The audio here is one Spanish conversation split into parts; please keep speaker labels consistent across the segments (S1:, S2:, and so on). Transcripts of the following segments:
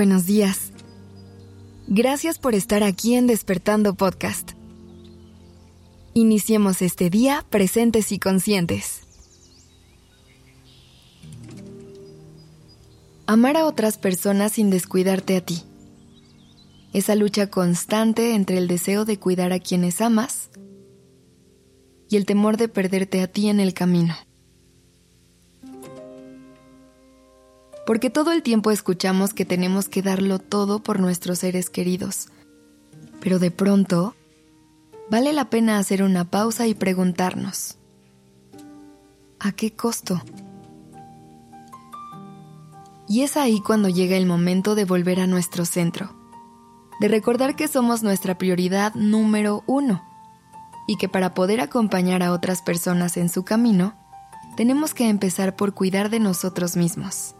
S1: Buenos días. Gracias por estar aquí en Despertando Podcast. Iniciemos este día presentes y conscientes. Amar a otras personas sin descuidarte a ti. Esa lucha constante entre el deseo de cuidar a quienes amas y el temor de perderte a ti en el camino. Porque todo el tiempo escuchamos que tenemos que darlo todo por nuestros seres queridos. Pero de pronto, vale la pena hacer una pausa y preguntarnos, ¿a qué costo? Y es ahí cuando llega el momento de volver a nuestro centro, de recordar que somos nuestra prioridad número uno y que para poder acompañar a otras personas en su camino, tenemos que empezar por cuidar de nosotros mismos.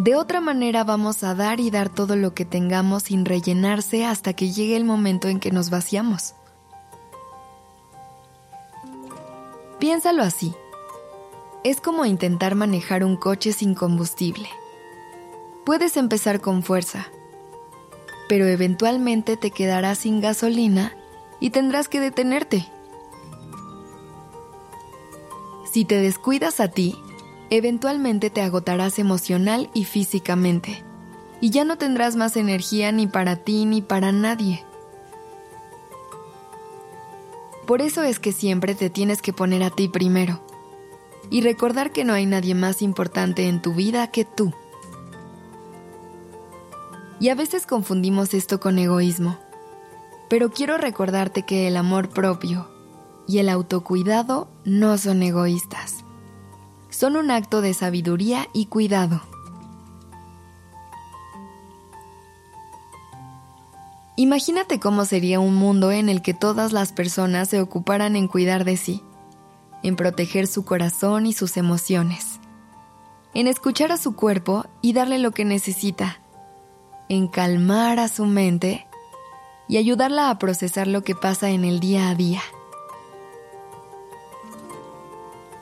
S1: De otra manera vamos a dar y dar todo lo que tengamos sin rellenarse hasta que llegue el momento en que nos vaciamos. Piénsalo así. Es como intentar manejar un coche sin combustible. Puedes empezar con fuerza, pero eventualmente te quedarás sin gasolina y tendrás que detenerte. Si te descuidas a ti, eventualmente te agotarás emocional y físicamente, y ya no tendrás más energía ni para ti ni para nadie. Por eso es que siempre te tienes que poner a ti primero y recordar que no hay nadie más importante en tu vida que tú. Y a veces confundimos esto con egoísmo, pero quiero recordarte que el amor propio y el autocuidado no son egoístas, son un acto de sabiduría y cuidado. Imagínate cómo sería un mundo en el que todas las personas se ocuparan en cuidar de sí en proteger su corazón y sus emociones, en escuchar a su cuerpo y darle lo que necesita, en calmar a su mente y ayudarla a procesar lo que pasa en el día a día.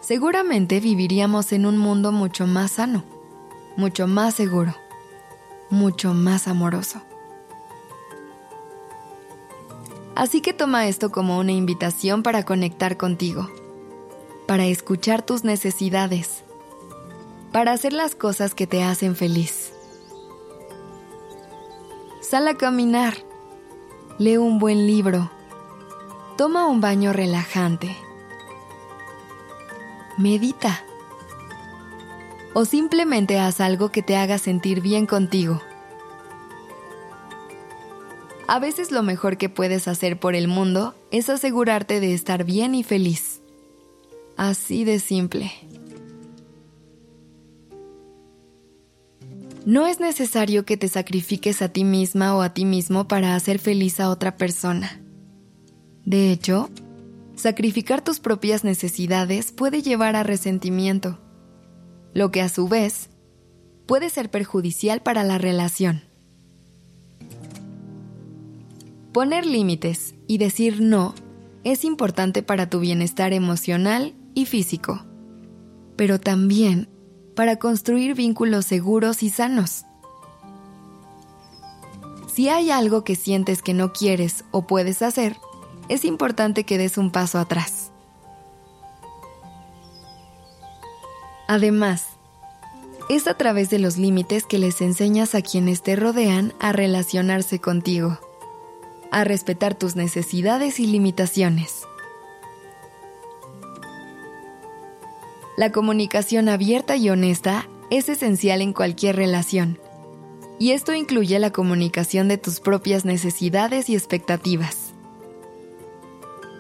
S1: Seguramente viviríamos en un mundo mucho más sano, mucho más seguro, mucho más amoroso. Así que toma esto como una invitación para conectar contigo para escuchar tus necesidades, para hacer las cosas que te hacen feliz. Sal a caminar, lee un buen libro, toma un baño relajante, medita o simplemente haz algo que te haga sentir bien contigo. A veces lo mejor que puedes hacer por el mundo es asegurarte de estar bien y feliz. Así de simple. No es necesario que te sacrifiques a ti misma o a ti mismo para hacer feliz a otra persona. De hecho, sacrificar tus propias necesidades puede llevar a resentimiento, lo que a su vez puede ser perjudicial para la relación. Poner límites y decir no es importante para tu bienestar emocional y físico, pero también para construir vínculos seguros y sanos. Si hay algo que sientes que no quieres o puedes hacer, es importante que des un paso atrás. Además, es a través de los límites que les enseñas a quienes te rodean a relacionarse contigo, a respetar tus necesidades y limitaciones. La comunicación abierta y honesta es esencial en cualquier relación. Y esto incluye la comunicación de tus propias necesidades y expectativas.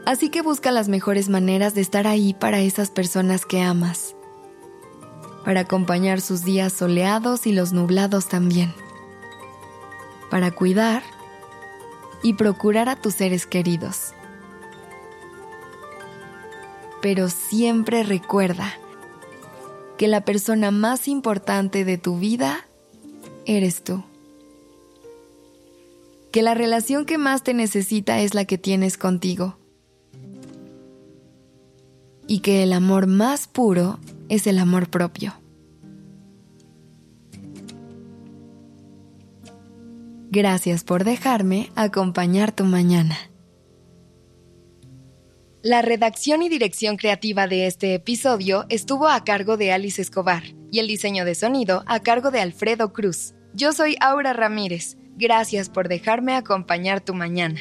S1: Así que busca las mejores maneras de estar ahí para esas personas que amas. Para acompañar sus días soleados y los nublados también. Para cuidar y procurar a tus seres queridos. Pero siempre recuerda que la persona más importante de tu vida eres tú. Que la relación que más te necesita es la que tienes contigo. Y que el amor más puro es el amor propio. Gracias por dejarme acompañar tu mañana. La redacción y dirección creativa de este episodio estuvo a cargo de Alice Escobar y el diseño de sonido a cargo de Alfredo Cruz. Yo soy Aura Ramírez. Gracias por dejarme acompañar tu mañana.